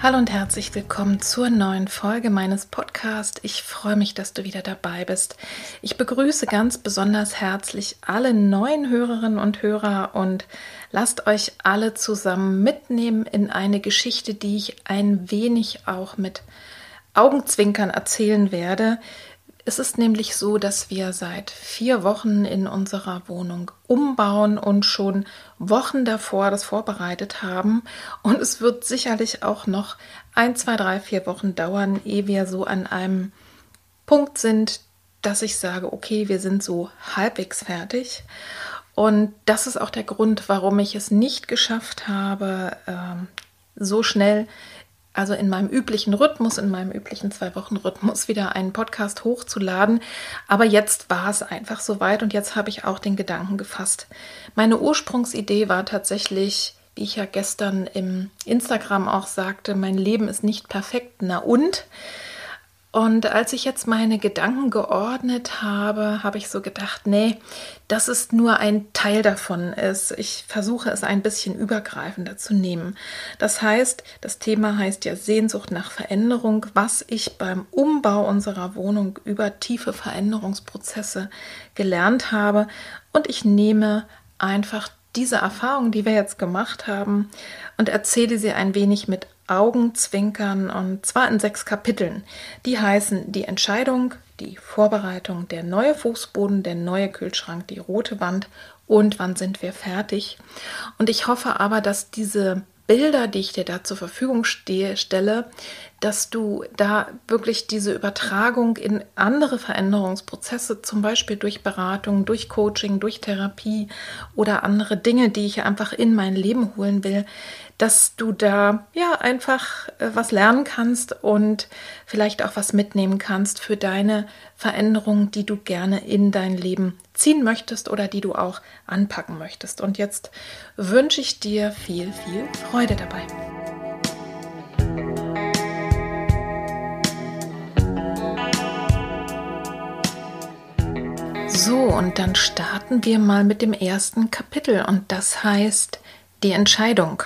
Hallo und herzlich willkommen zur neuen Folge meines Podcasts. Ich freue mich, dass du wieder dabei bist. Ich begrüße ganz besonders herzlich alle neuen Hörerinnen und Hörer und lasst euch alle zusammen mitnehmen in eine Geschichte, die ich ein wenig auch mit Augenzwinkern erzählen werde. Es ist nämlich so, dass wir seit vier Wochen in unserer Wohnung umbauen und schon Wochen davor das vorbereitet haben. Und es wird sicherlich auch noch ein, zwei, drei, vier Wochen dauern, ehe wir so an einem Punkt sind, dass ich sage, okay, wir sind so halbwegs fertig. Und das ist auch der Grund, warum ich es nicht geschafft habe, ähm, so schnell also in meinem üblichen Rhythmus, in meinem üblichen Zwei-Wochen-Rhythmus wieder einen Podcast hochzuladen. Aber jetzt war es einfach soweit und jetzt habe ich auch den Gedanken gefasst. Meine Ursprungsidee war tatsächlich, wie ich ja gestern im Instagram auch sagte, mein Leben ist nicht perfekt. Na und? Und als ich jetzt meine Gedanken geordnet habe, habe ich so gedacht, nee, das ist nur ein Teil davon. Ist. Ich versuche es ein bisschen übergreifender zu nehmen. Das heißt, das Thema heißt ja Sehnsucht nach Veränderung, was ich beim Umbau unserer Wohnung über tiefe Veränderungsprozesse gelernt habe. Und ich nehme einfach diese Erfahrung, die wir jetzt gemacht haben, und erzähle sie ein wenig mit Augenzwinkern und zwar in sechs Kapiteln. Die heißen die Entscheidung, die Vorbereitung, der neue Fußboden, der neue Kühlschrank, die rote Wand und wann sind wir fertig. Und ich hoffe aber, dass diese Bilder, die ich dir da zur Verfügung stehe, stelle, dass du da wirklich diese Übertragung in andere Veränderungsprozesse, zum Beispiel durch Beratung, durch Coaching, durch Therapie oder andere Dinge, die ich einfach in mein Leben holen will, dass du da ja einfach äh, was lernen kannst und vielleicht auch was mitnehmen kannst für deine Veränderung, die du gerne in dein Leben ziehen möchtest oder die du auch anpacken möchtest. Und jetzt wünsche ich dir viel, viel Freude dabei. So, und dann starten wir mal mit dem ersten Kapitel und das heißt die Entscheidung.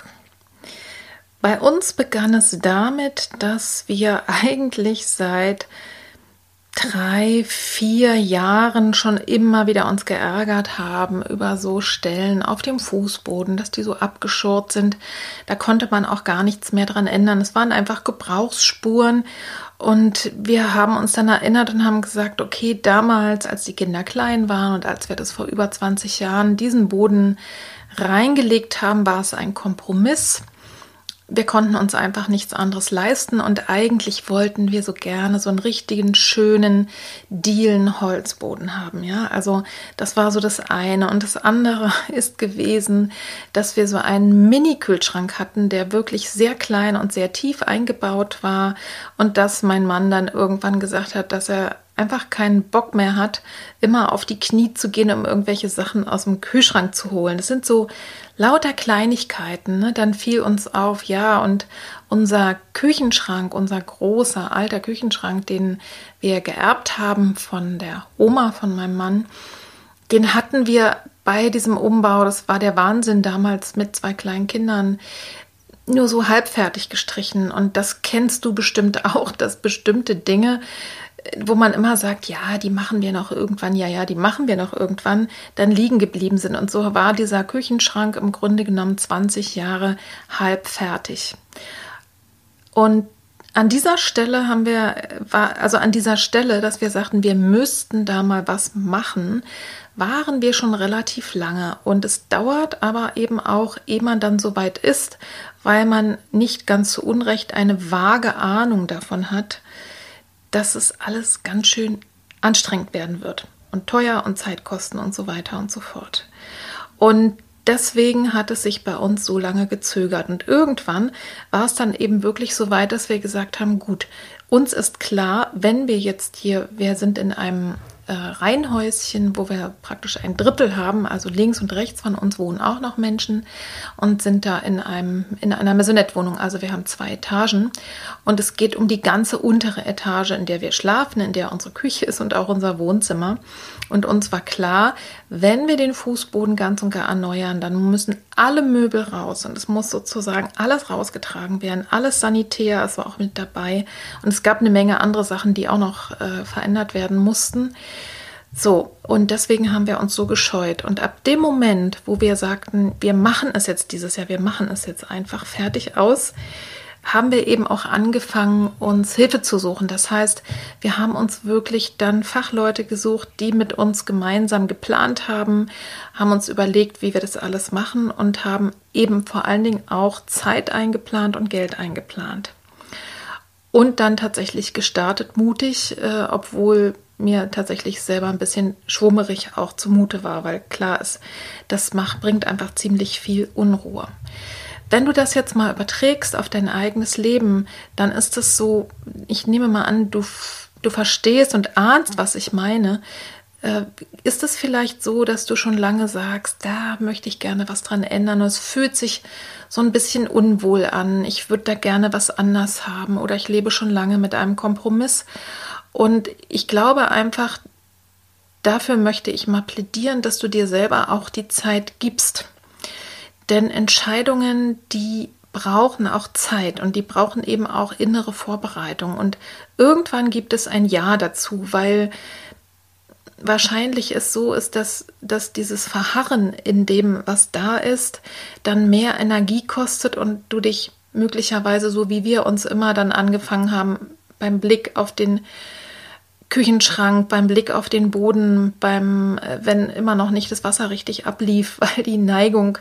Bei uns begann es damit, dass wir eigentlich seit drei, vier Jahren schon immer wieder uns geärgert haben über so Stellen auf dem Fußboden, dass die so abgeschurt sind. Da konnte man auch gar nichts mehr dran ändern. Es waren einfach Gebrauchsspuren. Und wir haben uns dann erinnert und haben gesagt, okay, damals, als die Kinder klein waren und als wir das vor über 20 Jahren diesen Boden reingelegt haben, war es ein Kompromiss wir konnten uns einfach nichts anderes leisten und eigentlich wollten wir so gerne so einen richtigen schönen Dielen Holzboden haben, ja? Also, das war so das eine und das andere ist gewesen, dass wir so einen Mini Kühlschrank hatten, der wirklich sehr klein und sehr tief eingebaut war und dass mein Mann dann irgendwann gesagt hat, dass er einfach keinen Bock mehr hat, immer auf die Knie zu gehen, um irgendwelche Sachen aus dem Kühlschrank zu holen. Das sind so lauter Kleinigkeiten. Ne? Dann fiel uns auf, ja, und unser Küchenschrank, unser großer alter Küchenschrank, den wir geerbt haben von der Oma von meinem Mann, den hatten wir bei diesem Umbau, das war der Wahnsinn damals mit zwei kleinen Kindern, nur so halbfertig gestrichen. Und das kennst du bestimmt auch, dass bestimmte Dinge wo man immer sagt, ja, die machen wir noch irgendwann, ja, ja, die machen wir noch irgendwann, dann liegen geblieben sind. Und so war dieser Küchenschrank im Grunde genommen 20 Jahre halb fertig. Und an dieser Stelle haben wir, also an dieser Stelle, dass wir sagten, wir müssten da mal was machen, waren wir schon relativ lange. Und es dauert aber eben auch, ehe man dann so weit ist, weil man nicht ganz zu Unrecht eine vage Ahnung davon hat, dass es alles ganz schön anstrengend werden wird und teuer und Zeit kosten und so weiter und so fort. Und deswegen hat es sich bei uns so lange gezögert. Und irgendwann war es dann eben wirklich so weit, dass wir gesagt haben, gut, uns ist klar, wenn wir jetzt hier, wir sind in einem äh, Reihenhäuschen, wo wir praktisch ein Drittel haben, also links und rechts von uns wohnen auch noch Menschen und sind da in einem in einer Maisonette-Wohnung. Also wir haben zwei Etagen und es geht um die ganze untere Etage, in der wir schlafen, in der unsere Küche ist und auch unser Wohnzimmer. Und uns war klar, wenn wir den Fußboden ganz und gar erneuern, dann müssen alle Möbel raus und es muss sozusagen alles rausgetragen werden, alles sanitär, es war auch mit dabei und es gab eine Menge andere Sachen, die auch noch äh, verändert werden mussten. So, und deswegen haben wir uns so gescheut. Und ab dem Moment, wo wir sagten, wir machen es jetzt dieses Jahr, wir machen es jetzt einfach fertig aus, haben wir eben auch angefangen, uns Hilfe zu suchen. Das heißt, wir haben uns wirklich dann Fachleute gesucht, die mit uns gemeinsam geplant haben, haben uns überlegt, wie wir das alles machen und haben eben vor allen Dingen auch Zeit eingeplant und Geld eingeplant. Und dann tatsächlich gestartet, mutig, äh, obwohl mir tatsächlich selber ein bisschen schwummerig auch zumute war, weil klar ist, das macht, bringt einfach ziemlich viel Unruhe. Wenn du das jetzt mal überträgst auf dein eigenes Leben, dann ist es so, ich nehme mal an, du, du verstehst und ahnst, was ich meine. Äh, ist es vielleicht so, dass du schon lange sagst, da möchte ich gerne was dran ändern und es fühlt sich so ein bisschen unwohl an, ich würde da gerne was anders haben oder ich lebe schon lange mit einem Kompromiss. Und ich glaube einfach, dafür möchte ich mal plädieren, dass du dir selber auch die Zeit gibst denn Entscheidungen, die brauchen auch Zeit und die brauchen eben auch innere Vorbereitung. Und irgendwann gibt es ein Ja dazu, weil wahrscheinlich es so ist, dass, dass dieses Verharren in dem, was da ist, dann mehr Energie kostet und du dich möglicherweise, so wie wir uns immer dann angefangen haben, beim Blick auf den Küchenschrank, beim Blick auf den Boden, beim, äh, wenn immer noch nicht das Wasser richtig ablief, weil die Neigung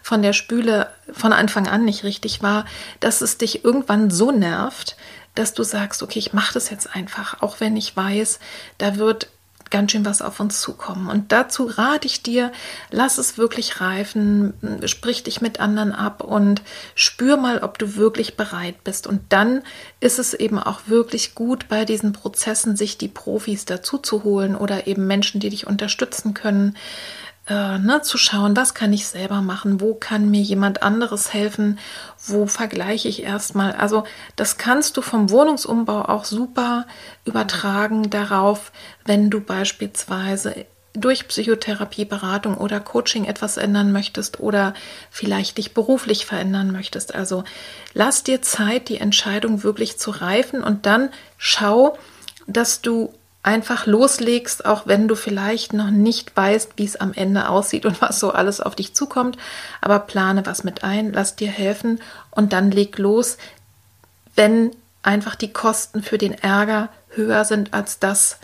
von der Spüle von Anfang an nicht richtig war, dass es dich irgendwann so nervt, dass du sagst, okay, ich mache das jetzt einfach, auch wenn ich weiß, da wird ganz schön was auf uns zukommen. Und dazu rate ich dir, lass es wirklich reifen, sprich dich mit anderen ab und spür mal, ob du wirklich bereit bist. Und dann ist es eben auch wirklich gut, bei diesen Prozessen sich die Profis dazu zu holen oder eben Menschen, die dich unterstützen können, äh, ne, zu schauen, was kann ich selber machen, wo kann mir jemand anderes helfen, wo vergleiche ich erstmal. Also das kannst du vom Wohnungsumbau auch super übertragen darauf, wenn du beispielsweise durch Psychotherapie, Beratung oder Coaching etwas ändern möchtest oder vielleicht dich beruflich verändern möchtest. Also lass dir Zeit, die Entscheidung wirklich zu reifen und dann schau, dass du einfach loslegst, auch wenn du vielleicht noch nicht weißt, wie es am Ende aussieht und was so alles auf dich zukommt. Aber plane was mit ein, lass dir helfen und dann leg los, wenn einfach die Kosten für den Ärger höher sind als das,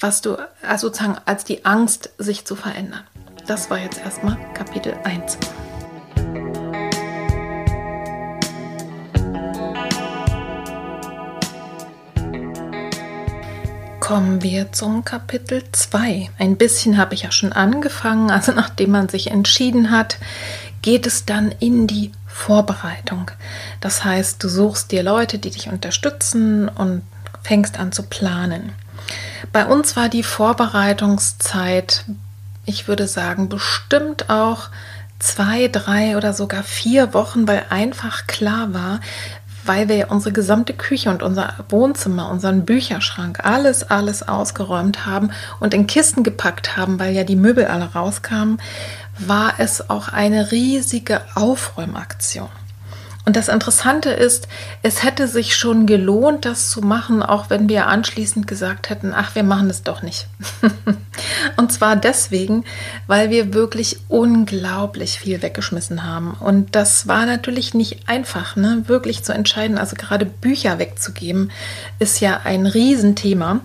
was du, also sozusagen als die Angst, sich zu verändern. Das war jetzt erstmal Kapitel 1. kommen wir zum Kapitel 2. Ein bisschen habe ich ja schon angefangen, also nachdem man sich entschieden hat, geht es dann in die Vorbereitung. Das heißt, du suchst dir Leute, die dich unterstützen und fängst an zu planen. Bei uns war die Vorbereitungszeit, ich würde sagen, bestimmt auch zwei, drei oder sogar vier Wochen, weil einfach klar war, weil wir unsere gesamte Küche und unser Wohnzimmer, unseren Bücherschrank, alles, alles ausgeräumt haben und in Kisten gepackt haben, weil ja die Möbel alle rauskamen, war es auch eine riesige Aufräumaktion. Und das Interessante ist, es hätte sich schon gelohnt, das zu machen, auch wenn wir anschließend gesagt hätten, ach, wir machen es doch nicht. und zwar deswegen, weil wir wirklich unglaublich viel weggeschmissen haben. Und das war natürlich nicht einfach, ne? wirklich zu entscheiden. Also gerade Bücher wegzugeben, ist ja ein Riesenthema.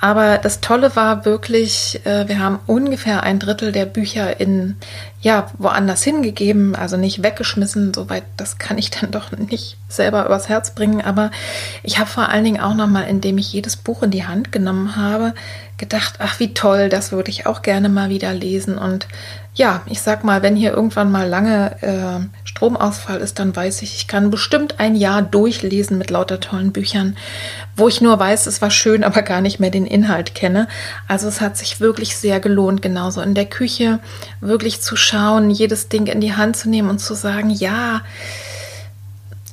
Aber das Tolle war wirklich, äh, wir haben ungefähr ein Drittel der Bücher in ja, woanders hingegeben, also nicht weggeschmissen, soweit das kann ich dann doch nicht selber übers Herz bringen, aber ich habe vor allen Dingen auch nochmal, indem ich jedes Buch in die Hand genommen habe, gedacht, ach wie toll, das würde ich auch gerne mal wieder lesen und ja, ich sag mal, wenn hier irgendwann mal lange äh, Stromausfall ist, dann weiß ich, ich kann bestimmt ein Jahr durchlesen mit lauter tollen Büchern, wo ich nur weiß, es war schön, aber gar nicht mehr den Inhalt kenne. Also es hat sich wirklich sehr gelohnt, genauso in der Küche wirklich zu schauen, jedes Ding in die Hand zu nehmen und zu sagen, ja,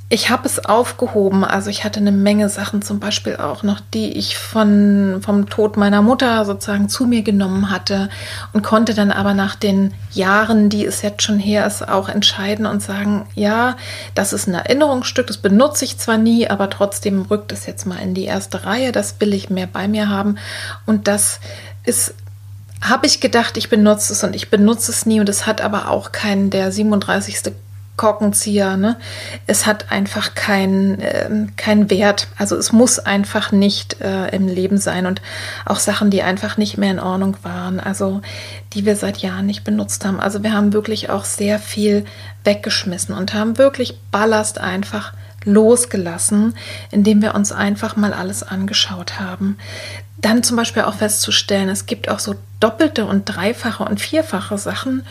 ich habe es aufgehoben. Also ich hatte eine Menge Sachen, zum Beispiel auch noch, die ich von, vom Tod meiner Mutter sozusagen zu mir genommen hatte und konnte dann aber nach den Jahren, die es jetzt schon her ist, auch entscheiden und sagen, ja, das ist ein Erinnerungsstück, das benutze ich zwar nie, aber trotzdem rückt es jetzt mal in die erste Reihe, das will ich mehr bei mir haben. Und das ist habe ich gedacht, ich benutze es und ich benutze es nie und es hat aber auch keinen der 37. Korkenzieher. Ne? Es hat einfach keinen äh, kein Wert. Also es muss einfach nicht äh, im Leben sein. Und auch Sachen, die einfach nicht mehr in Ordnung waren, also die wir seit Jahren nicht benutzt haben. Also wir haben wirklich auch sehr viel weggeschmissen und haben wirklich Ballast einfach losgelassen, indem wir uns einfach mal alles angeschaut haben. Dann zum Beispiel auch festzustellen, es gibt auch so doppelte und dreifache und vierfache Sachen,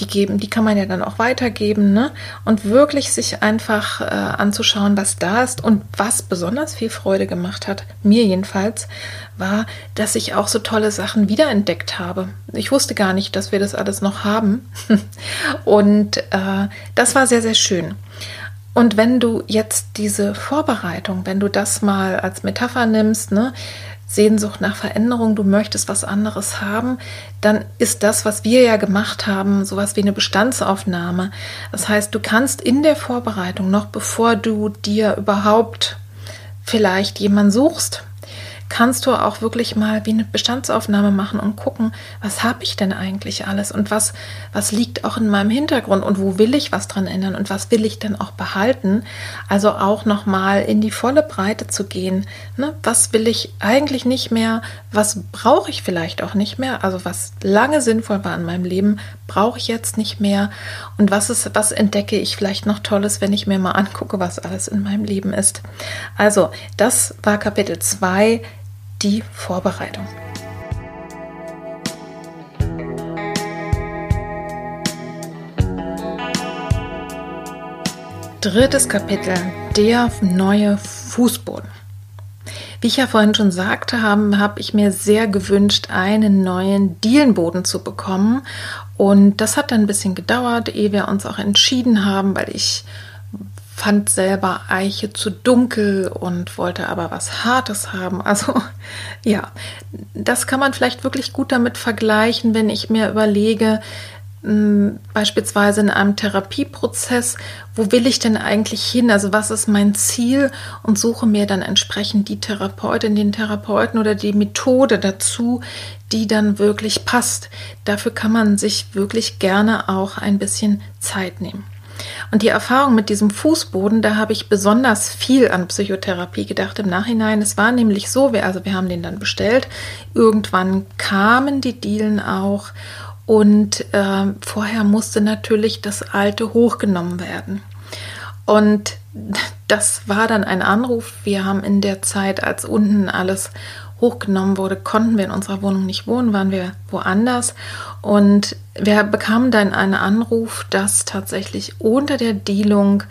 die geben, die kann man ja dann auch weitergeben, ne? Und wirklich sich einfach äh, anzuschauen, was da ist und was besonders viel Freude gemacht hat, mir jedenfalls, war, dass ich auch so tolle Sachen wiederentdeckt habe. Ich wusste gar nicht, dass wir das alles noch haben. und äh, das war sehr, sehr schön. Und wenn du jetzt diese Vorbereitung, wenn du das mal als Metapher nimmst, ne, Sehnsucht nach Veränderung, du möchtest was anderes haben, dann ist das, was wir ja gemacht haben, sowas wie eine Bestandsaufnahme. Das heißt, du kannst in der Vorbereitung, noch bevor du dir überhaupt vielleicht jemanden suchst, kannst du auch wirklich mal wie eine Bestandsaufnahme machen und gucken, was habe ich denn eigentlich alles und was, was liegt auch in meinem Hintergrund und wo will ich was dran ändern und was will ich denn auch behalten. Also auch nochmal in die volle Breite zu gehen. Ne? Was will ich eigentlich nicht mehr? Was brauche ich vielleicht auch nicht mehr? Also was lange sinnvoll war in meinem Leben, brauche ich jetzt nicht mehr. Und was ist, was entdecke ich vielleicht noch Tolles, wenn ich mir mal angucke, was alles in meinem Leben ist. Also, das war Kapitel 2 die Vorbereitung. Drittes Kapitel, der neue Fußboden. Wie ich ja vorhin schon sagte, habe hab ich mir sehr gewünscht, einen neuen Dielenboden zu bekommen. Und das hat dann ein bisschen gedauert, ehe wir uns auch entschieden haben, weil ich fand selber Eiche zu dunkel und wollte aber was Hartes haben. Also ja, das kann man vielleicht wirklich gut damit vergleichen, wenn ich mir überlege, hm, beispielsweise in einem Therapieprozess, wo will ich denn eigentlich hin? Also was ist mein Ziel? Und suche mir dann entsprechend die Therapeutin, den Therapeuten oder die Methode dazu, die dann wirklich passt. Dafür kann man sich wirklich gerne auch ein bisschen Zeit nehmen. Und die Erfahrung mit diesem Fußboden, da habe ich besonders viel an Psychotherapie gedacht im Nachhinein. Es war nämlich so, wir, also wir haben den dann bestellt. Irgendwann kamen die Dielen auch und äh, vorher musste natürlich das alte hochgenommen werden. Und das war dann ein Anruf. Wir haben in der Zeit, als unten alles hochgenommen wurde, konnten wir in unserer Wohnung nicht wohnen, waren wir woanders. Und wir bekamen dann einen Anruf, dass tatsächlich unter der Dielung,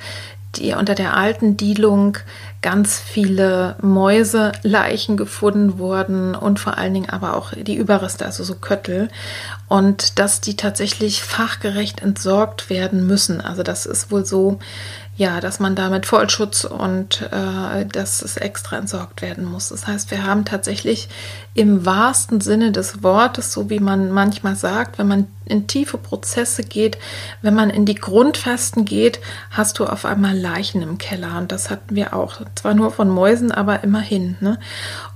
die, unter der alten Dielung ganz viele Mäuseleichen gefunden wurden und vor allen Dingen aber auch die Überreste, also so Köttel. Und dass die tatsächlich fachgerecht entsorgt werden müssen. Also das ist wohl so, ja, dass man da mit Vollschutz und äh, dass es extra entsorgt werden muss. Das heißt, wir haben tatsächlich im wahrsten Sinne des Wortes, so wie man manchmal sagt, wenn man in tiefe Prozesse geht, wenn man in die Grundfesten geht, hast du auf einmal Leichen im Keller. Und das hatten wir auch. Zwar nur von Mäusen, aber immerhin. Ne?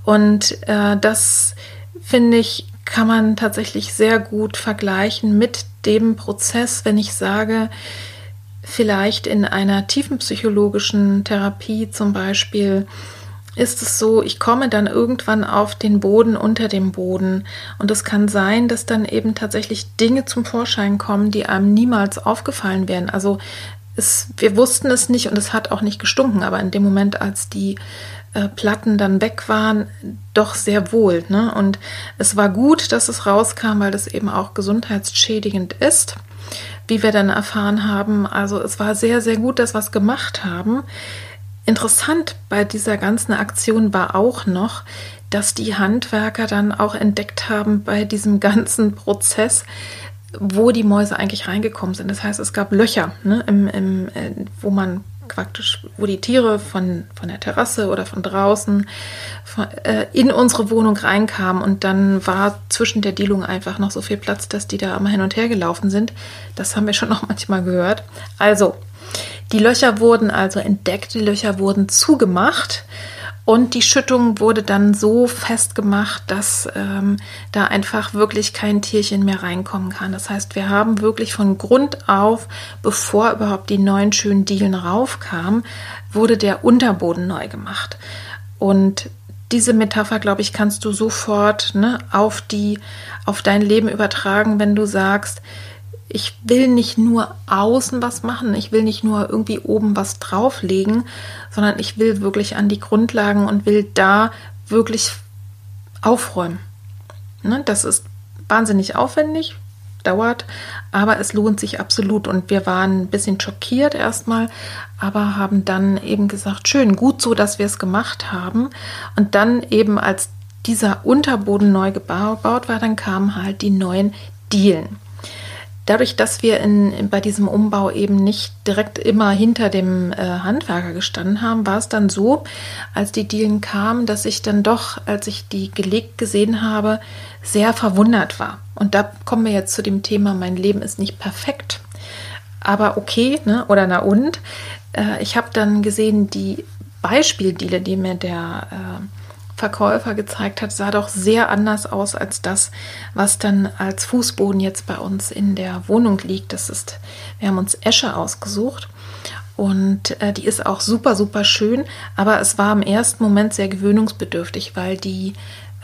Und äh, das finde ich, kann man tatsächlich sehr gut vergleichen mit dem Prozess, wenn ich sage, vielleicht in einer tiefen psychologischen Therapie zum Beispiel ist es so, ich komme dann irgendwann auf den Boden unter dem Boden und es kann sein, dass dann eben tatsächlich Dinge zum Vorschein kommen, die einem niemals aufgefallen wären. Also es, wir wussten es nicht und es hat auch nicht gestunken, aber in dem Moment, als die äh, Platten dann weg waren, doch sehr wohl. Ne? Und es war gut, dass es rauskam, weil das eben auch gesundheitsschädigend ist wie wir dann erfahren haben. Also es war sehr, sehr gut, dass wir es gemacht haben. Interessant bei dieser ganzen Aktion war auch noch, dass die Handwerker dann auch entdeckt haben bei diesem ganzen Prozess, wo die Mäuse eigentlich reingekommen sind. Das heißt, es gab Löcher, ne, im, im, äh, wo man praktisch, wo die Tiere von, von der Terrasse oder von draußen von, äh, in unsere Wohnung reinkamen und dann war zwischen der Dielung einfach noch so viel Platz, dass die da immer hin und her gelaufen sind. Das haben wir schon noch manchmal gehört. Also, die Löcher wurden also entdeckt, die Löcher wurden zugemacht. Und die Schüttung wurde dann so festgemacht, dass ähm, da einfach wirklich kein Tierchen mehr reinkommen kann. Das heißt, wir haben wirklich von Grund auf, bevor überhaupt die neuen schönen Dielen raufkamen, wurde der Unterboden neu gemacht. Und diese Metapher, glaube ich, kannst du sofort ne, auf die, auf dein Leben übertragen, wenn du sagst, ich will nicht nur außen was machen, ich will nicht nur irgendwie oben was drauflegen, sondern ich will wirklich an die Grundlagen und will da wirklich aufräumen. Ne, das ist wahnsinnig aufwendig, dauert, aber es lohnt sich absolut. Und wir waren ein bisschen schockiert erstmal, aber haben dann eben gesagt, schön, gut so, dass wir es gemacht haben. Und dann eben als dieser Unterboden neu gebaut war, dann kamen halt die neuen Dielen. Dadurch, dass wir in, bei diesem Umbau eben nicht direkt immer hinter dem äh, Handwerker gestanden haben, war es dann so, als die Dielen kamen, dass ich dann doch, als ich die gelegt gesehen habe, sehr verwundert war. Und da kommen wir jetzt zu dem Thema, mein Leben ist nicht perfekt, aber okay, ne? oder na und. Äh, ich habe dann gesehen, die Beispieldiele, die mir der äh, Verkäufer gezeigt hat, sah doch sehr anders aus als das, was dann als Fußboden jetzt bei uns in der Wohnung liegt. Das ist, wir haben uns Esche ausgesucht und äh, die ist auch super, super schön, aber es war im ersten Moment sehr gewöhnungsbedürftig, weil die,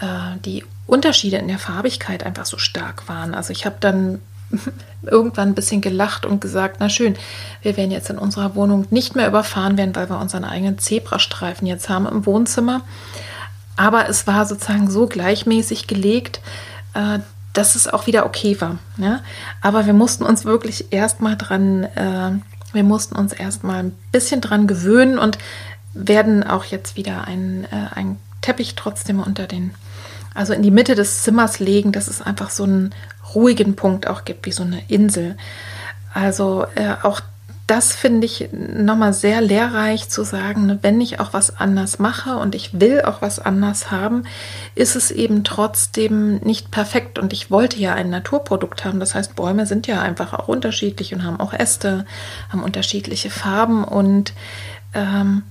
äh, die Unterschiede in der Farbigkeit einfach so stark waren. Also ich habe dann irgendwann ein bisschen gelacht und gesagt, na schön, wir werden jetzt in unserer Wohnung nicht mehr überfahren werden, weil wir unseren eigenen Zebrastreifen jetzt haben im Wohnzimmer. Aber es war sozusagen so gleichmäßig gelegt, äh, dass es auch wieder okay war. Ja? Aber wir mussten uns wirklich erstmal dran, äh, wir mussten uns erstmal ein bisschen dran gewöhnen und werden auch jetzt wieder einen, äh, einen Teppich trotzdem unter den, also in die Mitte des Zimmers legen, dass es einfach so einen ruhigen Punkt auch gibt, wie so eine Insel. Also äh, auch das finde ich nochmal sehr lehrreich zu sagen, ne, wenn ich auch was anders mache und ich will auch was anders haben, ist es eben trotzdem nicht perfekt. Und ich wollte ja ein Naturprodukt haben. Das heißt, Bäume sind ja einfach auch unterschiedlich und haben auch Äste, haben unterschiedliche Farben und ähm,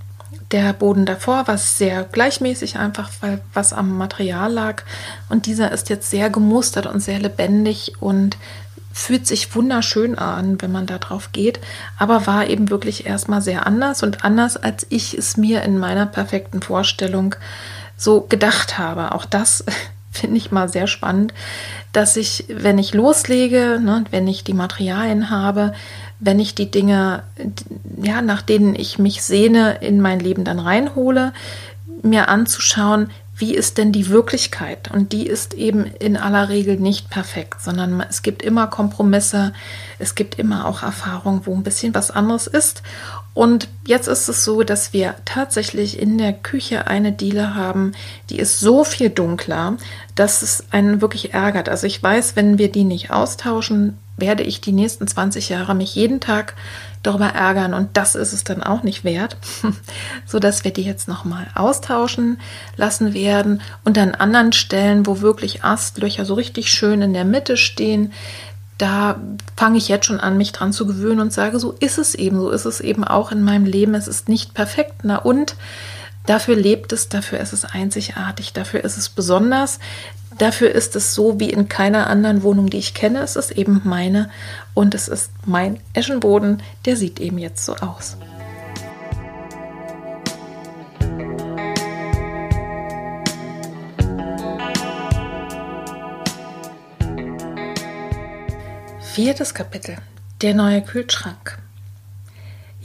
der Boden davor war sehr gleichmäßig, einfach weil was am Material lag. Und dieser ist jetzt sehr gemustert und sehr lebendig und fühlt sich wunderschön an, wenn man da drauf geht, aber war eben wirklich erstmal sehr anders und anders, als ich es mir in meiner perfekten Vorstellung so gedacht habe. Auch das finde ich mal sehr spannend, dass ich, wenn ich loslege, ne, wenn ich die Materialien habe, wenn ich die Dinge, ja, nach denen ich mich sehne, in mein Leben dann reinhole, mir anzuschauen, wie ist denn die Wirklichkeit? Und die ist eben in aller Regel nicht perfekt, sondern es gibt immer Kompromisse, es gibt immer auch Erfahrungen, wo ein bisschen was anderes ist. Und jetzt ist es so, dass wir tatsächlich in der Küche eine Diele haben, die ist so viel dunkler, dass es einen wirklich ärgert. Also ich weiß, wenn wir die nicht austauschen, werde ich die nächsten 20 Jahre mich jeden Tag darüber ärgern und das ist es dann auch nicht wert, so dass wir die jetzt noch mal austauschen lassen werden und an anderen Stellen, wo wirklich Astlöcher so richtig schön in der Mitte stehen, da fange ich jetzt schon an, mich dran zu gewöhnen und sage, so ist es eben, so ist es eben auch in meinem Leben. Es ist nicht perfekt, na und dafür lebt es, dafür ist es einzigartig, dafür ist es besonders, dafür ist es so wie in keiner anderen Wohnung, die ich kenne. Es ist eben meine und es ist mein Eschenboden, der sieht eben jetzt so aus. Viertes Kapitel. Der neue Kühlschrank.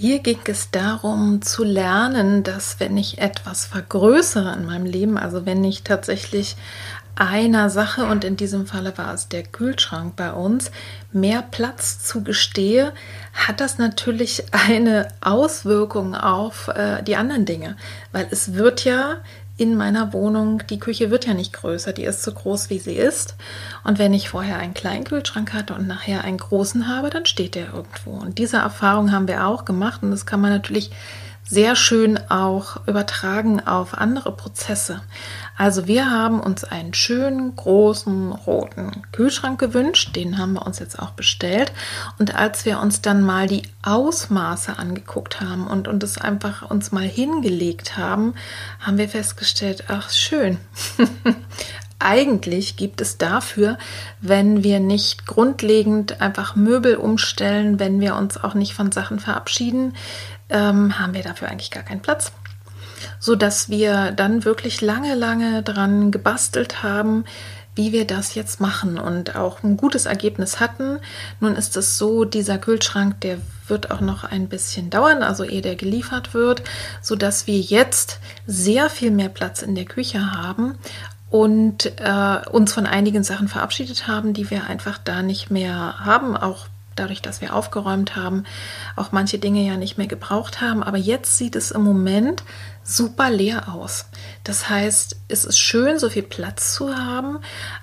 Hier ging es darum zu lernen, dass wenn ich etwas vergrößere in meinem Leben, also wenn ich tatsächlich einer Sache, und in diesem Falle war es der Kühlschrank bei uns, mehr Platz zugestehe, hat das natürlich eine Auswirkung auf äh, die anderen Dinge. Weil es wird ja in meiner Wohnung, die Küche wird ja nicht größer, die ist so groß, wie sie ist. Und wenn ich vorher einen kleinen Kühlschrank hatte und nachher einen großen habe, dann steht der irgendwo. Und diese Erfahrung haben wir auch gemacht und das kann man natürlich sehr schön auch übertragen auf andere Prozesse. Also wir haben uns einen schönen großen roten Kühlschrank gewünscht, den haben wir uns jetzt auch bestellt. Und als wir uns dann mal die Ausmaße angeguckt haben und, und es einfach uns mal hingelegt haben, haben wir festgestellt, ach schön. eigentlich gibt es dafür, wenn wir nicht grundlegend einfach Möbel umstellen, wenn wir uns auch nicht von Sachen verabschieden, ähm, haben wir dafür eigentlich gar keinen Platz. So dass wir dann wirklich lange, lange dran gebastelt haben, wie wir das jetzt machen und auch ein gutes Ergebnis hatten. Nun ist es so, dieser Kühlschrank, der wird auch noch ein bisschen dauern, also ehe der geliefert wird, so dass wir jetzt sehr viel mehr Platz in der Küche haben und äh, uns von einigen Sachen verabschiedet haben, die wir einfach da nicht mehr haben, auch dadurch, dass wir aufgeräumt haben, auch manche Dinge ja nicht mehr gebraucht haben. Aber jetzt sieht es im Moment super leer aus. Das heißt, es ist schön, so viel Platz zu haben,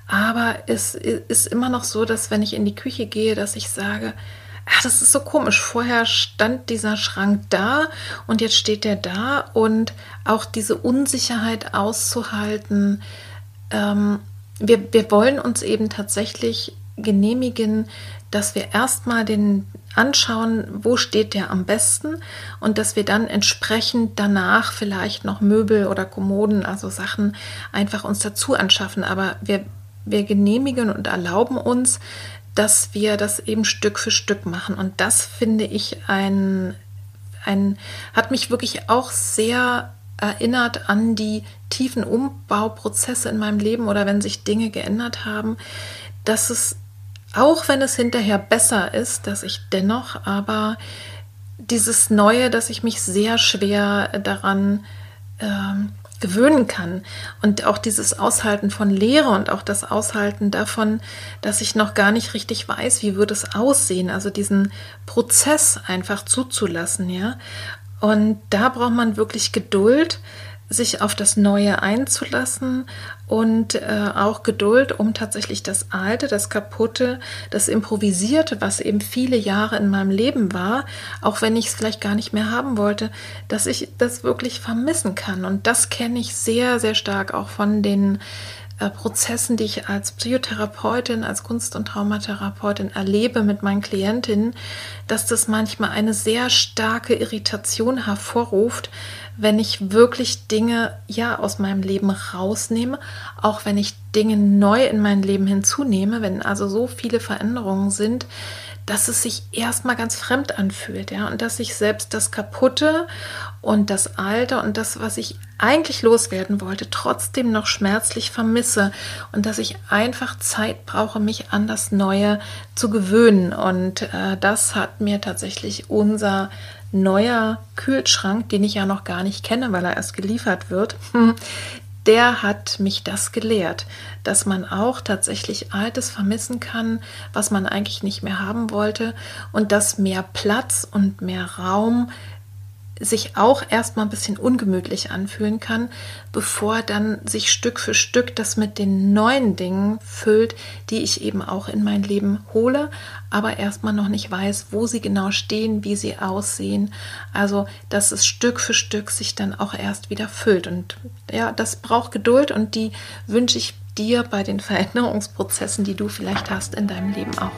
aber es ist immer noch so, dass wenn ich in die Küche gehe, dass ich sage, ach, das ist so komisch. Vorher stand dieser Schrank da und jetzt steht der da und auch diese Unsicherheit auszuhalten. Ähm, wir, wir wollen uns eben tatsächlich genehmigen, dass wir erstmal den anschauen, wo steht der am besten und dass wir dann entsprechend danach vielleicht noch Möbel oder Kommoden, also Sachen einfach uns dazu anschaffen. Aber wir, wir genehmigen und erlauben uns, dass wir das eben Stück für Stück machen. Und das finde ich ein, ein hat mich wirklich auch sehr erinnert an die tiefen Umbauprozesse in meinem Leben oder wenn sich Dinge geändert haben, dass es auch wenn es hinterher besser ist, dass ich dennoch aber dieses Neue, dass ich mich sehr schwer daran ähm, gewöhnen kann und auch dieses Aushalten von Lehre und auch das Aushalten davon, dass ich noch gar nicht richtig weiß, wie würde es aussehen, also diesen Prozess einfach zuzulassen, ja. Und da braucht man wirklich Geduld, sich auf das Neue einzulassen und äh, auch Geduld, um tatsächlich das Alte, das Kaputte, das Improvisierte, was eben viele Jahre in meinem Leben war, auch wenn ich es vielleicht gar nicht mehr haben wollte, dass ich das wirklich vermissen kann. Und das kenne ich sehr, sehr stark auch von den äh, Prozessen, die ich als Psychotherapeutin, als Kunst- und Traumatherapeutin erlebe mit meinen Klientinnen, dass das manchmal eine sehr starke Irritation hervorruft, wenn ich wirklich Dinge ja aus meinem Leben rausnehme, auch wenn ich Dinge neu in mein Leben hinzunehme, wenn also so viele Veränderungen sind, dass es sich erstmal ganz fremd anfühlt, ja, und dass ich selbst das Kaputte und das Alte und das, was ich eigentlich loswerden wollte, trotzdem noch schmerzlich vermisse und dass ich einfach Zeit brauche, mich an das Neue zu gewöhnen. Und äh, das hat mir tatsächlich unser neuer Kühlschrank, den ich ja noch gar nicht kenne, weil er erst geliefert wird, der hat mich das gelehrt, dass man auch tatsächlich Altes vermissen kann, was man eigentlich nicht mehr haben wollte und dass mehr Platz und mehr Raum sich auch erstmal ein bisschen ungemütlich anfühlen kann, bevor dann sich Stück für Stück das mit den neuen Dingen füllt, die ich eben auch in mein Leben hole, aber erstmal noch nicht weiß, wo sie genau stehen, wie sie aussehen. Also, dass es Stück für Stück sich dann auch erst wieder füllt. Und ja, das braucht Geduld und die wünsche ich dir bei den Veränderungsprozessen, die du vielleicht hast in deinem Leben auch.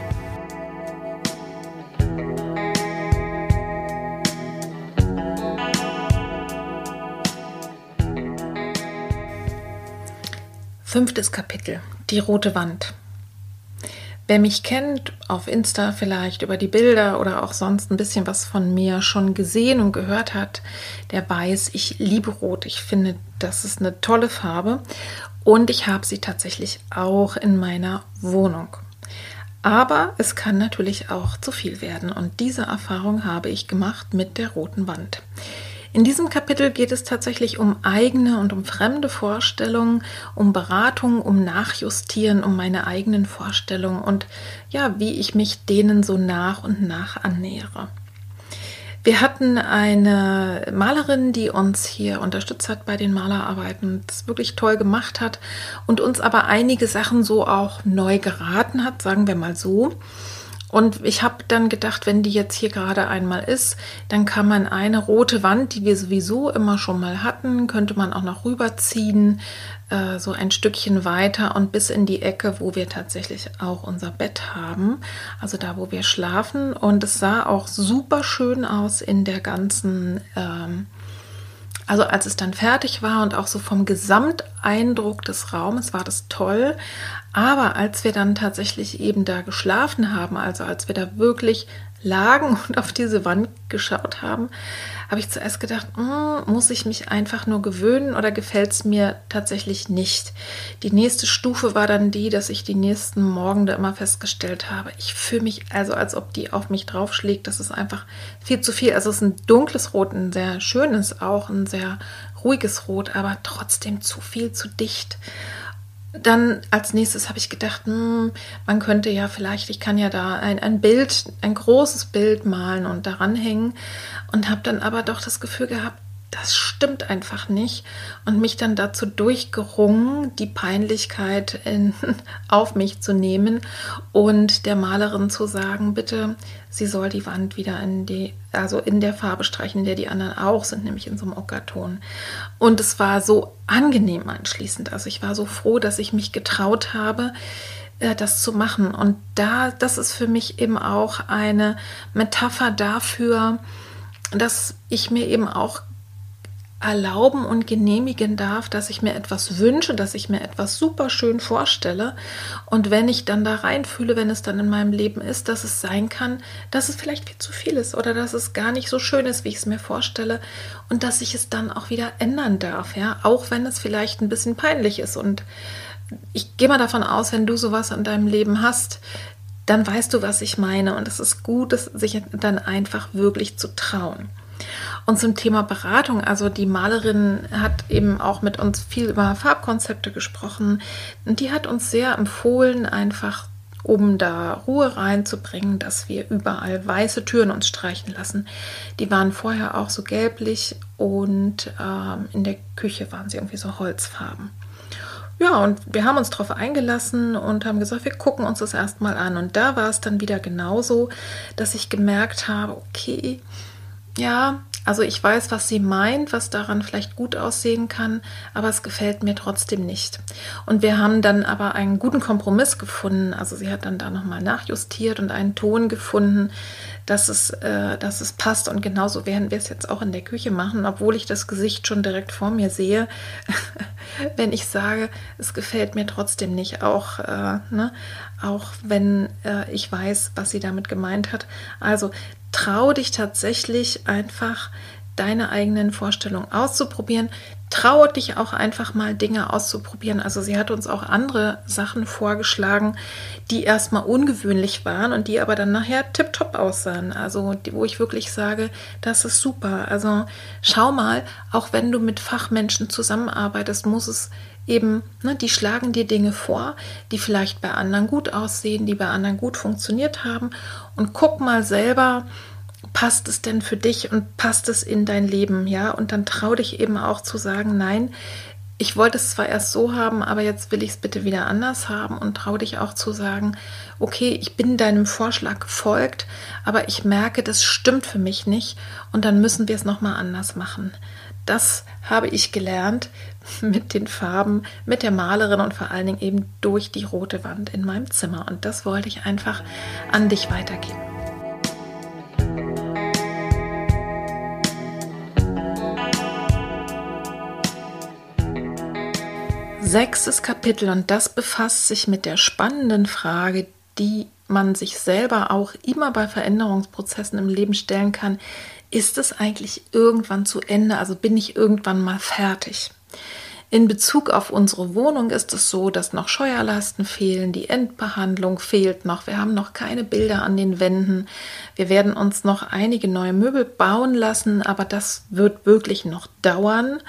Fünftes Kapitel, die rote Wand. Wer mich kennt, auf Insta vielleicht über die Bilder oder auch sonst ein bisschen was von mir schon gesehen und gehört hat, der weiß, ich liebe Rot. Ich finde, das ist eine tolle Farbe und ich habe sie tatsächlich auch in meiner Wohnung. Aber es kann natürlich auch zu viel werden und diese Erfahrung habe ich gemacht mit der roten Wand. In diesem Kapitel geht es tatsächlich um eigene und um fremde Vorstellungen, um Beratung, um Nachjustieren, um meine eigenen Vorstellungen und ja, wie ich mich denen so nach und nach annähere. Wir hatten eine Malerin, die uns hier unterstützt hat bei den Malerarbeiten, das wirklich toll gemacht hat und uns aber einige Sachen so auch neu geraten hat, sagen wir mal so. Und ich habe dann gedacht, wenn die jetzt hier gerade einmal ist, dann kann man eine rote Wand, die wir sowieso immer schon mal hatten, könnte man auch noch rüberziehen, äh, so ein Stückchen weiter und bis in die Ecke, wo wir tatsächlich auch unser Bett haben, also da, wo wir schlafen. Und es sah auch super schön aus in der ganzen ähm, also als es dann fertig war und auch so vom Gesamteindruck des Raumes war das toll. Aber als wir dann tatsächlich eben da geschlafen haben, also als wir da wirklich lagen und auf diese Wand geschaut haben, habe ich zuerst gedacht, mm, muss ich mich einfach nur gewöhnen oder gefällt es mir tatsächlich nicht? Die nächste Stufe war dann die, dass ich die nächsten Morgen da immer festgestellt habe, ich fühle mich also, als ob die auf mich draufschlägt. Das ist einfach viel zu viel. Also es ist ein dunkles Rot, ein sehr schönes auch, ein sehr ruhiges Rot, aber trotzdem zu viel, zu dicht dann als nächstes habe ich gedacht, hm, man könnte ja vielleicht, ich kann ja da ein, ein Bild, ein großes Bild malen und daran hängen. Und habe dann aber doch das Gefühl gehabt, das stimmt einfach nicht und mich dann dazu durchgerungen, die Peinlichkeit in, auf mich zu nehmen und der Malerin zu sagen, bitte, sie soll die Wand wieder in die, also in der Farbe streichen, in der die anderen auch sind, nämlich in so einem Ockerton. Und es war so angenehm anschließend. Also ich war so froh, dass ich mich getraut habe, äh, das zu machen. Und da, das ist für mich eben auch eine Metapher dafür, dass ich mir eben auch erlauben und genehmigen darf, dass ich mir etwas wünsche, dass ich mir etwas super schön vorstelle. Und wenn ich dann da reinfühle, wenn es dann in meinem Leben ist, dass es sein kann, dass es vielleicht viel zu viel ist oder dass es gar nicht so schön ist, wie ich es mir vorstelle und dass ich es dann auch wieder ändern darf, ja, auch wenn es vielleicht ein bisschen peinlich ist. Und ich gehe mal davon aus, wenn du sowas in deinem Leben hast, dann weißt du, was ich meine. Und es ist gut, sich dann einfach wirklich zu trauen. Und zum Thema Beratung, also die Malerin hat eben auch mit uns viel über Farbkonzepte gesprochen. Und die hat uns sehr empfohlen, einfach um da Ruhe reinzubringen, dass wir überall weiße Türen uns streichen lassen. Die waren vorher auch so gelblich und ähm, in der Küche waren sie irgendwie so Holzfarben. Ja, und wir haben uns darauf eingelassen und haben gesagt, wir gucken uns das erstmal an. Und da war es dann wieder genauso, dass ich gemerkt habe, okay, ja, also ich weiß, was sie meint, was daran vielleicht gut aussehen kann, aber es gefällt mir trotzdem nicht. Und wir haben dann aber einen guten Kompromiss gefunden. Also sie hat dann da nochmal nachjustiert und einen Ton gefunden, dass es, äh, dass es passt. Und genauso werden wir es jetzt auch in der Küche machen, obwohl ich das Gesicht schon direkt vor mir sehe. wenn ich sage, es gefällt mir trotzdem nicht, auch, äh, ne, auch wenn äh, ich weiß, was sie damit gemeint hat. Also trau dich tatsächlich einfach deine eigenen Vorstellungen auszuprobieren. Traue dich auch einfach mal Dinge auszuprobieren. Also sie hat uns auch andere Sachen vorgeschlagen, die erstmal ungewöhnlich waren und die aber dann nachher tiptop aussahen. Also wo ich wirklich sage, das ist super. Also schau mal, auch wenn du mit Fachmenschen zusammenarbeitest, muss es eben, ne, die schlagen dir Dinge vor, die vielleicht bei anderen gut aussehen, die bei anderen gut funktioniert haben. Und guck mal selber, passt es denn für dich und passt es in dein Leben, ja? Und dann trau dich eben auch zu sagen, nein, ich wollte es zwar erst so haben, aber jetzt will ich es bitte wieder anders haben und trau dich auch zu sagen, okay, ich bin deinem Vorschlag gefolgt, aber ich merke, das stimmt für mich nicht und dann müssen wir es nochmal anders machen. Das habe ich gelernt mit den Farben, mit der Malerin und vor allen Dingen eben durch die rote Wand in meinem Zimmer. Und das wollte ich einfach an dich weitergeben. Sechstes Kapitel und das befasst sich mit der spannenden Frage, die man sich selber auch immer bei Veränderungsprozessen im Leben stellen kann. Ist es eigentlich irgendwann zu Ende? Also bin ich irgendwann mal fertig? In Bezug auf unsere Wohnung ist es so, dass noch Scheuerlasten fehlen, die Endbehandlung fehlt noch, wir haben noch keine Bilder an den Wänden. Wir werden uns noch einige neue Möbel bauen lassen, aber das wird wirklich noch dauern.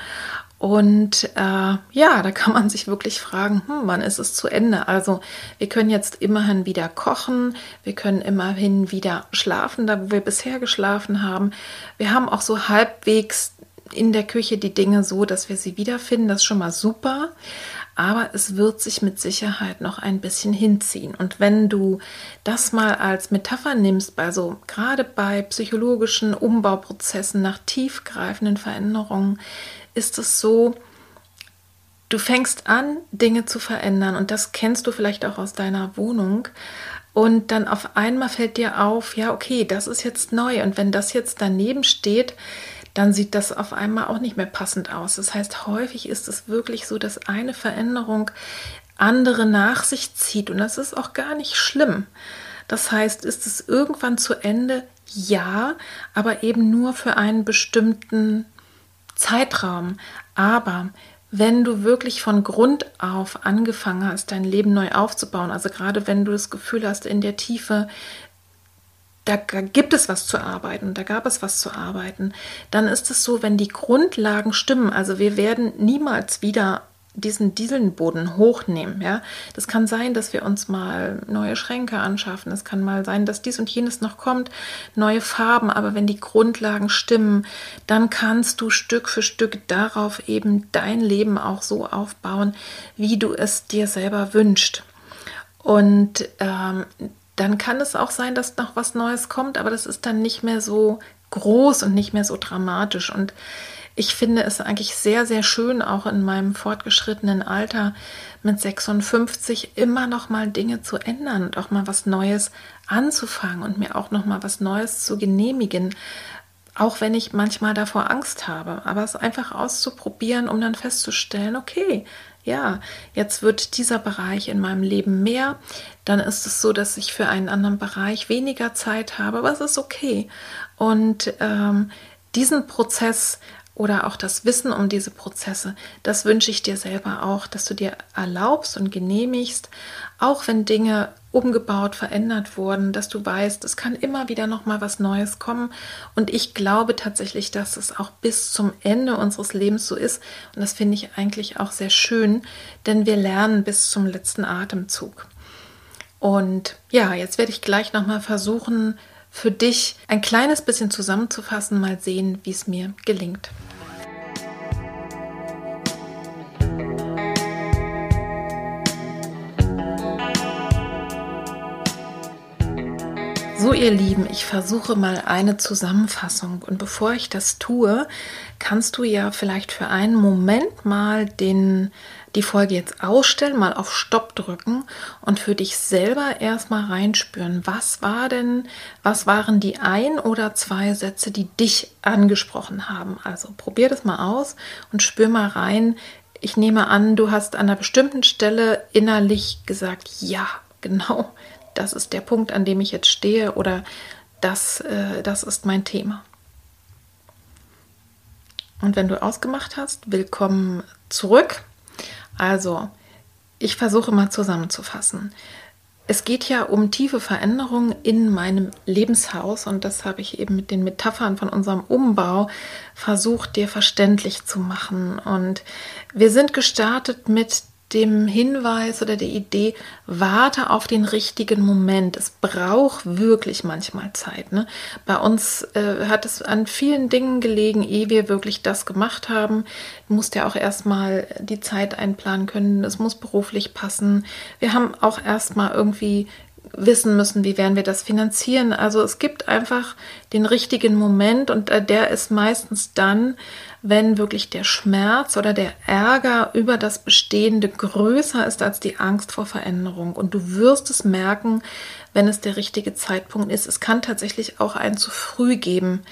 Und äh, ja, da kann man sich wirklich fragen, hm, wann ist es zu Ende? Also wir können jetzt immerhin wieder kochen, wir können immerhin wieder schlafen, da wo wir bisher geschlafen haben. Wir haben auch so halbwegs in der Küche die Dinge so, dass wir sie wiederfinden. Das ist schon mal super. Aber es wird sich mit Sicherheit noch ein bisschen hinziehen. Und wenn du das mal als Metapher nimmst, bei gerade bei psychologischen Umbauprozessen nach tiefgreifenden Veränderungen, ist es so, du fängst an, Dinge zu verändern und das kennst du vielleicht auch aus deiner Wohnung. Und dann auf einmal fällt dir auf, ja, okay, das ist jetzt neu. Und wenn das jetzt daneben steht, dann sieht das auf einmal auch nicht mehr passend aus. Das heißt, häufig ist es wirklich so, dass eine Veränderung andere nach sich zieht. Und das ist auch gar nicht schlimm. Das heißt, ist es irgendwann zu Ende? Ja, aber eben nur für einen bestimmten Zeitraum. Aber wenn du wirklich von Grund auf angefangen hast, dein Leben neu aufzubauen, also gerade wenn du das Gefühl hast, in der Tiefe, da gibt es was zu arbeiten, da gab es was zu arbeiten, dann ist es so, wenn die Grundlagen stimmen, also wir werden niemals wieder diesen Dieselboden hochnehmen. Ja? Das kann sein, dass wir uns mal neue Schränke anschaffen. Es kann mal sein, dass dies und jenes noch kommt, neue Farben. Aber wenn die Grundlagen stimmen, dann kannst du Stück für Stück darauf eben dein Leben auch so aufbauen, wie du es dir selber wünschst. Und ähm, dann kann es auch sein, dass noch was Neues kommt, aber das ist dann nicht mehr so groß und nicht mehr so dramatisch. Und ich finde es eigentlich sehr, sehr schön, auch in meinem fortgeschrittenen Alter mit 56 immer noch mal Dinge zu ändern und auch mal was Neues anzufangen und mir auch noch mal was Neues zu genehmigen, auch wenn ich manchmal davor Angst habe, aber es einfach auszuprobieren, um dann festzustellen, okay, ja, jetzt wird dieser Bereich in meinem Leben mehr, dann ist es so, dass ich für einen anderen Bereich weniger Zeit habe, aber es ist okay. Und ähm, diesen Prozess oder auch das Wissen um diese Prozesse, das wünsche ich dir selber auch, dass du dir erlaubst und genehmigst, auch wenn Dinge umgebaut, verändert wurden, dass du weißt, es kann immer wieder noch mal was Neues kommen und ich glaube tatsächlich, dass es auch bis zum Ende unseres Lebens so ist und das finde ich eigentlich auch sehr schön, denn wir lernen bis zum letzten Atemzug. Und ja, jetzt werde ich gleich noch mal versuchen, für dich ein kleines bisschen zusammenzufassen, mal sehen, wie es mir gelingt. So, ihr Lieben, ich versuche mal eine Zusammenfassung. Und bevor ich das tue, kannst du ja vielleicht für einen Moment mal den, die Folge jetzt ausstellen, mal auf Stopp drücken und für dich selber erstmal reinspüren. Was war denn, was waren die ein oder zwei Sätze, die dich angesprochen haben? Also probier das mal aus und spür mal rein. Ich nehme an, du hast an einer bestimmten Stelle innerlich gesagt, ja, genau, das ist der Punkt, an dem ich jetzt stehe oder das, äh, das ist mein Thema. Und wenn du ausgemacht hast, willkommen zurück. Also, ich versuche mal zusammenzufassen. Es geht ja um tiefe Veränderungen in meinem Lebenshaus und das habe ich eben mit den Metaphern von unserem Umbau versucht, dir verständlich zu machen. Und wir sind gestartet mit dem Hinweis oder der Idee, warte auf den richtigen Moment. Es braucht wirklich manchmal Zeit. Ne? Bei uns äh, hat es an vielen Dingen gelegen, ehe wir wirklich das gemacht haben. Du musst ja auch erstmal die Zeit einplanen können. Es muss beruflich passen. Wir haben auch erstmal irgendwie wissen müssen, wie werden wir das finanzieren. Also es gibt einfach den richtigen Moment und äh, der ist meistens dann, wenn wirklich der Schmerz oder der Ärger über das Bestehende größer ist als die Angst vor Veränderung. Und du wirst es merken, wenn es der richtige Zeitpunkt ist. Es kann tatsächlich auch ein zu früh geben.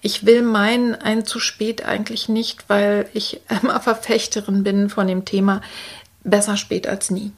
Ich will meinen ein zu spät eigentlich nicht, weil ich immer Verfechterin bin von dem Thema besser spät als nie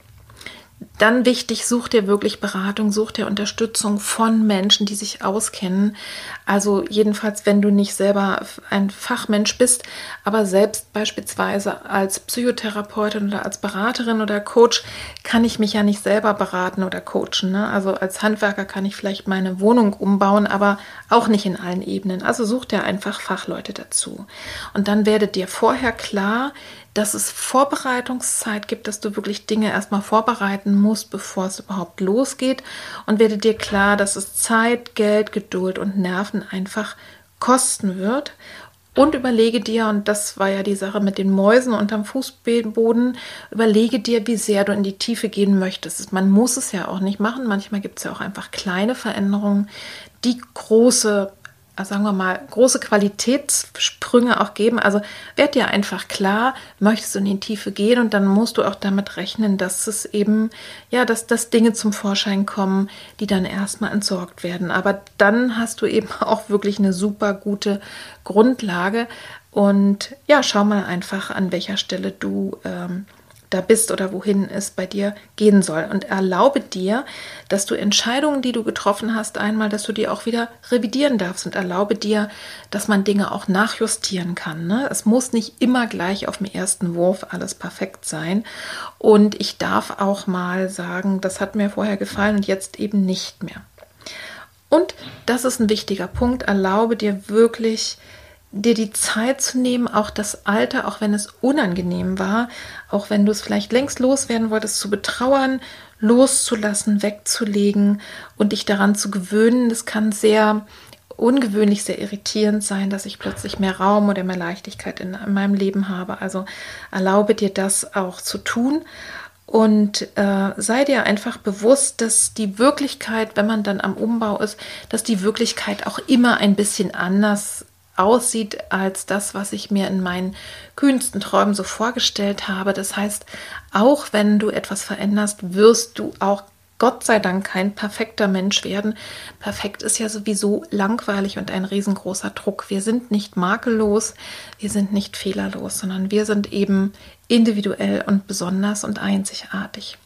dann wichtig, such dir wirklich Beratung, such dir Unterstützung von Menschen, die sich auskennen. Also jedenfalls, wenn du nicht selber ein Fachmensch bist, aber selbst beispielsweise als Psychotherapeutin oder als Beraterin oder Coach kann ich mich ja nicht selber beraten oder coachen. Ne? Also als Handwerker kann ich vielleicht meine Wohnung umbauen, aber auch nicht in allen Ebenen. Also such dir einfach Fachleute dazu. Und dann werdet dir vorher klar, dass es Vorbereitungszeit gibt, dass du wirklich Dinge erstmal vorbereiten musst, bevor es überhaupt losgeht. Und werde dir klar, dass es Zeit, Geld, Geduld und Nerven einfach kosten wird. Und überlege dir, und das war ja die Sache mit den Mäusen unterm Fußboden, überlege dir, wie sehr du in die Tiefe gehen möchtest. Man muss es ja auch nicht machen. Manchmal gibt es ja auch einfach kleine Veränderungen, die große sagen wir mal, große Qualitätssprünge auch geben. Also werd dir einfach klar, möchtest du in die Tiefe gehen und dann musst du auch damit rechnen, dass es eben, ja, dass, dass Dinge zum Vorschein kommen, die dann erstmal entsorgt werden. Aber dann hast du eben auch wirklich eine super gute Grundlage. Und ja, schau mal einfach, an welcher Stelle du ähm, da bist oder wohin es bei dir gehen soll. Und erlaube dir, dass du Entscheidungen, die du getroffen hast, einmal, dass du die auch wieder revidieren darfst und erlaube dir, dass man Dinge auch nachjustieren kann. Ne? Es muss nicht immer gleich auf dem ersten Wurf alles perfekt sein. Und ich darf auch mal sagen, das hat mir vorher gefallen und jetzt eben nicht mehr. Und das ist ein wichtiger Punkt. Erlaube dir wirklich, dir die Zeit zu nehmen, auch das Alter, auch wenn es unangenehm war, auch wenn du es vielleicht längst loswerden wolltest, zu betrauern, loszulassen, wegzulegen und dich daran zu gewöhnen. Das kann sehr ungewöhnlich, sehr irritierend sein, dass ich plötzlich mehr Raum oder mehr Leichtigkeit in, in meinem Leben habe. Also erlaube dir das auch zu tun und äh, sei dir einfach bewusst, dass die Wirklichkeit, wenn man dann am Umbau ist, dass die Wirklichkeit auch immer ein bisschen anders aussieht als das, was ich mir in meinen kühnsten Träumen so vorgestellt habe. Das heißt, auch wenn du etwas veränderst, wirst du auch Gott sei Dank kein perfekter Mensch werden. Perfekt ist ja sowieso langweilig und ein riesengroßer Druck. Wir sind nicht makellos, wir sind nicht fehlerlos, sondern wir sind eben individuell und besonders und einzigartig.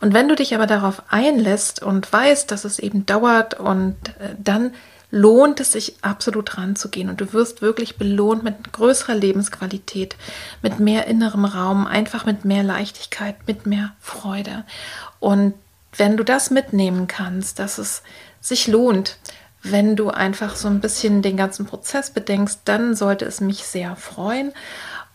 Und wenn du dich aber darauf einlässt und weißt, dass es eben dauert und äh, dann lohnt es sich absolut ranzugehen und du wirst wirklich belohnt mit größerer Lebensqualität, mit mehr innerem Raum, einfach mit mehr Leichtigkeit, mit mehr Freude. Und wenn du das mitnehmen kannst, dass es sich lohnt, wenn du einfach so ein bisschen den ganzen Prozess bedenkst, dann sollte es mich sehr freuen.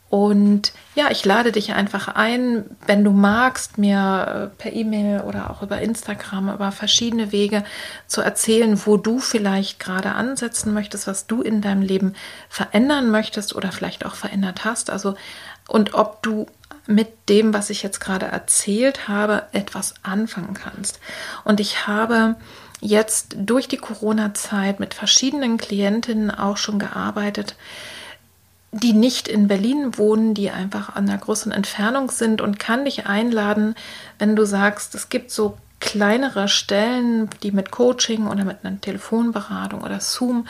Und ja, ich lade dich einfach ein, wenn du magst, mir äh, per E-Mail oder auch über Instagram, über verschiedene Wege zu erzählen, wo du vielleicht gerade ansetzen möchtest, was du in deinem Leben verändern möchtest oder vielleicht auch verändert hast. Also, und ob du mit dem, was ich jetzt gerade erzählt habe, etwas anfangen kannst. Und ich habe jetzt durch die Corona-Zeit mit verschiedenen Klientinnen auch schon gearbeitet, die nicht in Berlin wohnen, die einfach an einer größeren Entfernung sind und kann dich einladen, wenn du sagst, es gibt so kleinere Stellen, die mit Coaching oder mit einer Telefonberatung oder Zoom,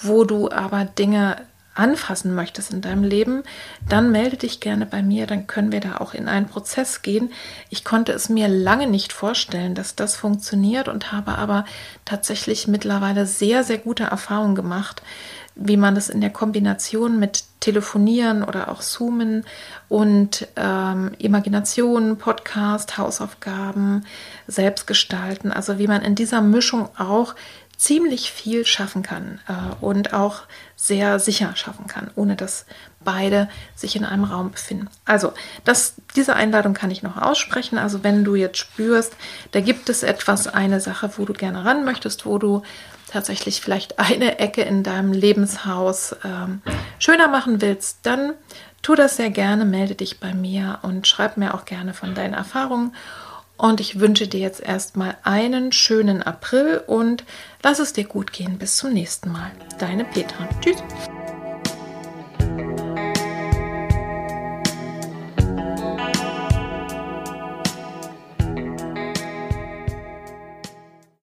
wo du aber Dinge anfassen möchtest in deinem Leben, dann melde dich gerne bei mir, dann können wir da auch in einen Prozess gehen. Ich konnte es mir lange nicht vorstellen, dass das funktioniert und habe aber tatsächlich mittlerweile sehr, sehr gute Erfahrungen gemacht, wie man das in der Kombination mit Telefonieren oder auch Zoomen und ähm, Imagination, Podcast, Hausaufgaben, Selbstgestalten, also wie man in dieser Mischung auch ziemlich viel schaffen kann äh, und auch sehr sicher schaffen kann, ohne dass beide sich in einem Raum befinden. Also, das, diese Einladung kann ich noch aussprechen. Also, wenn du jetzt spürst, da gibt es etwas, eine Sache, wo du gerne ran möchtest, wo du tatsächlich vielleicht eine Ecke in deinem Lebenshaus ähm, schöner machen willst, dann tu das sehr gerne, melde dich bei mir und schreib mir auch gerne von deinen Erfahrungen. Und ich wünsche dir jetzt erstmal einen schönen April und lass es dir gut gehen. Bis zum nächsten Mal. Deine Petra. Tschüss.